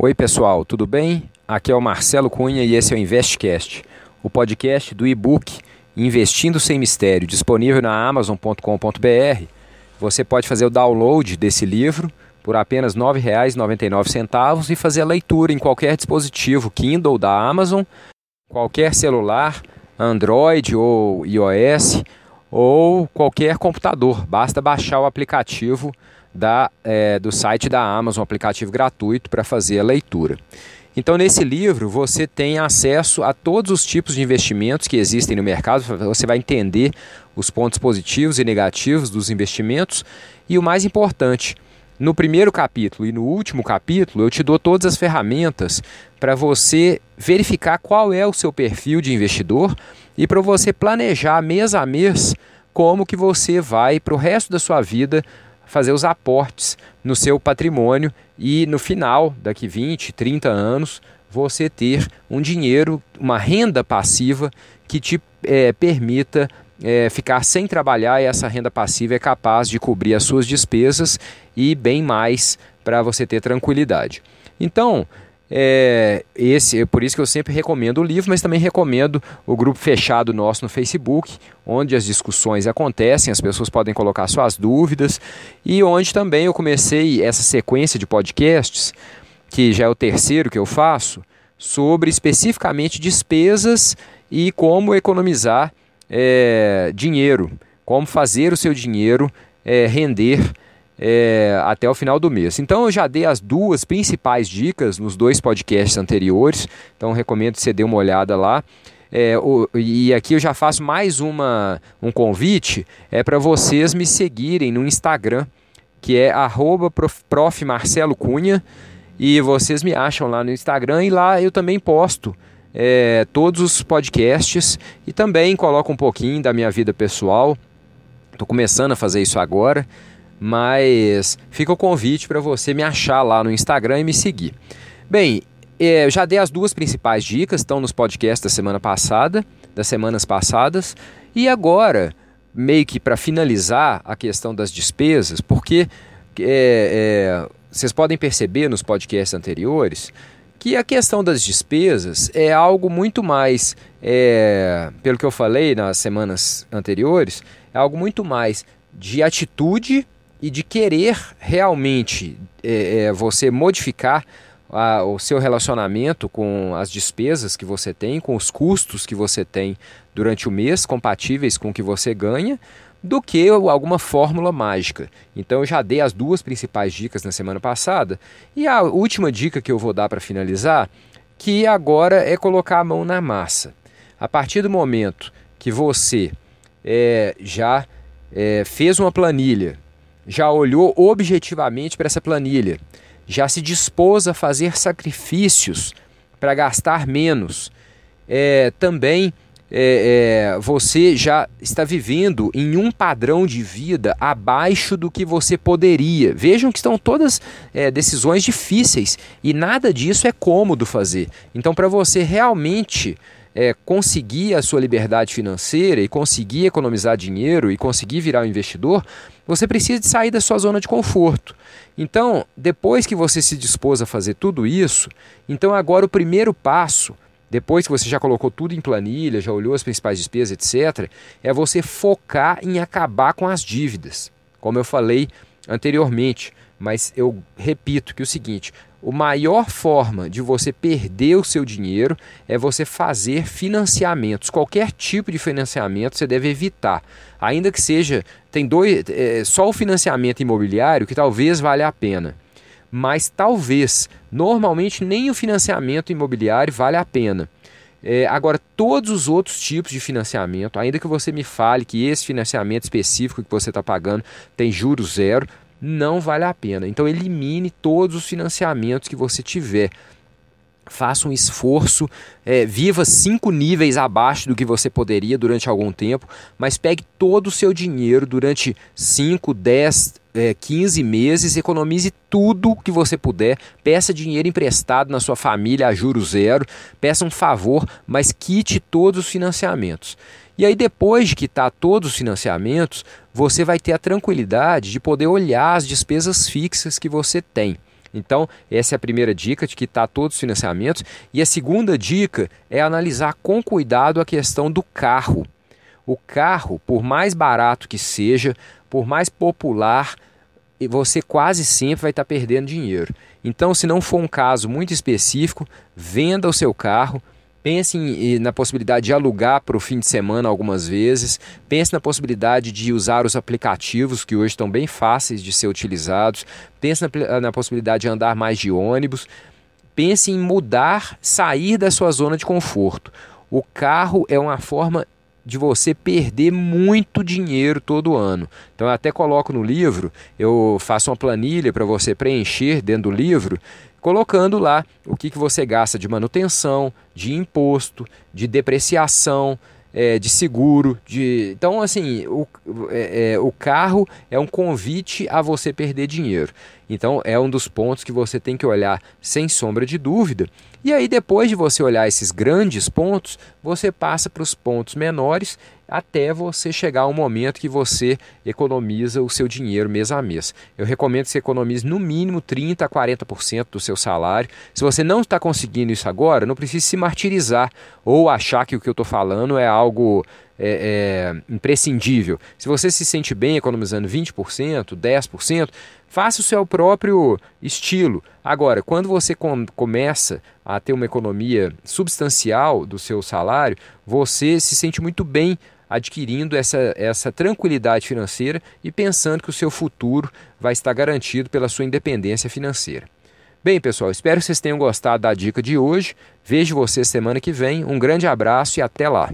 Oi, pessoal, tudo bem? Aqui é o Marcelo Cunha e esse é o Investcast, o podcast do e-book Investindo Sem Mistério, disponível na amazon.com.br. Você pode fazer o download desse livro por apenas R$ 9,99 e fazer a leitura em qualquer dispositivo Kindle da Amazon, qualquer celular, Android ou iOS ou qualquer computador. Basta baixar o aplicativo da, é, do site da Amazon, um aplicativo gratuito para fazer a leitura. Então, nesse livro, você tem acesso a todos os tipos de investimentos que existem no mercado. Você vai entender os pontos positivos e negativos dos investimentos. E o mais importante, no primeiro capítulo e no último capítulo, eu te dou todas as ferramentas para você verificar qual é o seu perfil de investidor e para você planejar mês a mês como que você vai para o resto da sua vida fazer os aportes no seu patrimônio e no final, daqui 20, 30 anos, você ter um dinheiro, uma renda passiva que te é, permita é, ficar sem trabalhar e essa renda passiva é capaz de cobrir as suas despesas e bem mais para você ter tranquilidade. Então, é, esse, é por isso que eu sempre recomendo o livro, mas também recomendo o grupo fechado nosso no Facebook, onde as discussões acontecem, as pessoas podem colocar suas dúvidas e onde também eu comecei essa sequência de podcasts, que já é o terceiro que eu faço, sobre especificamente despesas e como economizar é, dinheiro, como fazer o seu dinheiro é, render é, até o final do mês. Então eu já dei as duas principais dicas nos dois podcasts anteriores, então recomendo que você dê uma olhada lá. É, o, e aqui eu já faço mais uma, um convite é para vocês me seguirem no Instagram, que é prof. Marcelo Cunha, e vocês me acham lá no Instagram e lá eu também posto é, todos os podcasts e também coloco um pouquinho da minha vida pessoal. Estou começando a fazer isso agora. Mas fica o convite para você me achar lá no Instagram e me seguir. Bem, é, já dei as duas principais dicas, estão nos podcasts da semana passada, das semanas passadas, e agora, meio que para finalizar a questão das despesas, porque é, é, vocês podem perceber nos podcasts anteriores que a questão das despesas é algo muito mais, é, pelo que eu falei nas semanas anteriores, é algo muito mais de atitude e de querer realmente é, é, você modificar a, o seu relacionamento com as despesas que você tem, com os custos que você tem durante o mês, compatíveis com o que você ganha, do que alguma fórmula mágica. Então eu já dei as duas principais dicas na semana passada e a última dica que eu vou dar para finalizar, que agora é colocar a mão na massa. A partir do momento que você é, já é, fez uma planilha já olhou objetivamente para essa planilha, já se dispôs a fazer sacrifícios para gastar menos. É, também é, é, você já está vivendo em um padrão de vida abaixo do que você poderia. Vejam que estão todas é, decisões difíceis e nada disso é cômodo fazer. Então, para você realmente é, conseguir a sua liberdade financeira e conseguir economizar dinheiro e conseguir virar um investidor, você precisa de sair da sua zona de conforto. Então, depois que você se dispôs a fazer tudo isso, então agora o primeiro passo, depois que você já colocou tudo em planilha, já olhou as principais despesas, etc., é você focar em acabar com as dívidas. Como eu falei anteriormente, mas eu repito que é o seguinte: a maior forma de você perder o seu dinheiro é você fazer financiamentos. Qualquer tipo de financiamento você deve evitar. Ainda que seja, tem dois, é, só o financiamento imobiliário que talvez valha a pena. Mas talvez, normalmente nem o financiamento imobiliário vale a pena. É, agora, todos os outros tipos de financiamento, ainda que você me fale que esse financiamento específico que você está pagando tem juros zero, não vale a pena. Então elimine todos os financiamentos que você tiver. Faça um esforço, é, viva cinco níveis abaixo do que você poderia durante algum tempo, mas pegue todo o seu dinheiro durante 5, 10, é, 15 meses, economize tudo que você puder, peça dinheiro emprestado na sua família a juro zero, peça um favor, mas quite todos os financiamentos. E aí, depois de quitar todos os financiamentos, você vai ter a tranquilidade de poder olhar as despesas fixas que você tem. Então, essa é a primeira dica de quitar todos os financiamentos. E a segunda dica é analisar com cuidado a questão do carro. O carro, por mais barato que seja, por mais popular, você quase sempre vai estar perdendo dinheiro. Então, se não for um caso muito específico, venda o seu carro, Pense em, na possibilidade de alugar para o fim de semana algumas vezes. Pense na possibilidade de usar os aplicativos que hoje estão bem fáceis de ser utilizados. Pense na, na possibilidade de andar mais de ônibus. Pense em mudar, sair da sua zona de conforto. O carro é uma forma de você perder muito dinheiro todo ano. Então eu até coloco no livro, eu faço uma planilha para você preencher dentro do livro colocando lá o que, que você gasta de manutenção, de imposto, de depreciação, é, de seguro. De... Então, assim, o, é, é, o carro é um convite a você perder dinheiro. Então, é um dos pontos que você tem que olhar sem sombra de dúvida. E aí, depois de você olhar esses grandes pontos, você passa para os pontos menores até você chegar ao momento que você economiza o seu dinheiro mês a mês. Eu recomendo que você economize no mínimo 30% a 40% do seu salário. Se você não está conseguindo isso agora, não precisa se martirizar ou achar que o que eu estou falando é algo é, é, imprescindível. Se você se sente bem economizando 20%, 10%, faça o seu próprio estilo. Agora, quando você com, começa a ter uma economia substancial do seu salário, você se sente muito bem adquirindo essa, essa tranquilidade financeira e pensando que o seu futuro vai estar garantido pela sua independência financeira. Bem, pessoal, espero que vocês tenham gostado da dica de hoje. Vejo vocês semana que vem. Um grande abraço e até lá.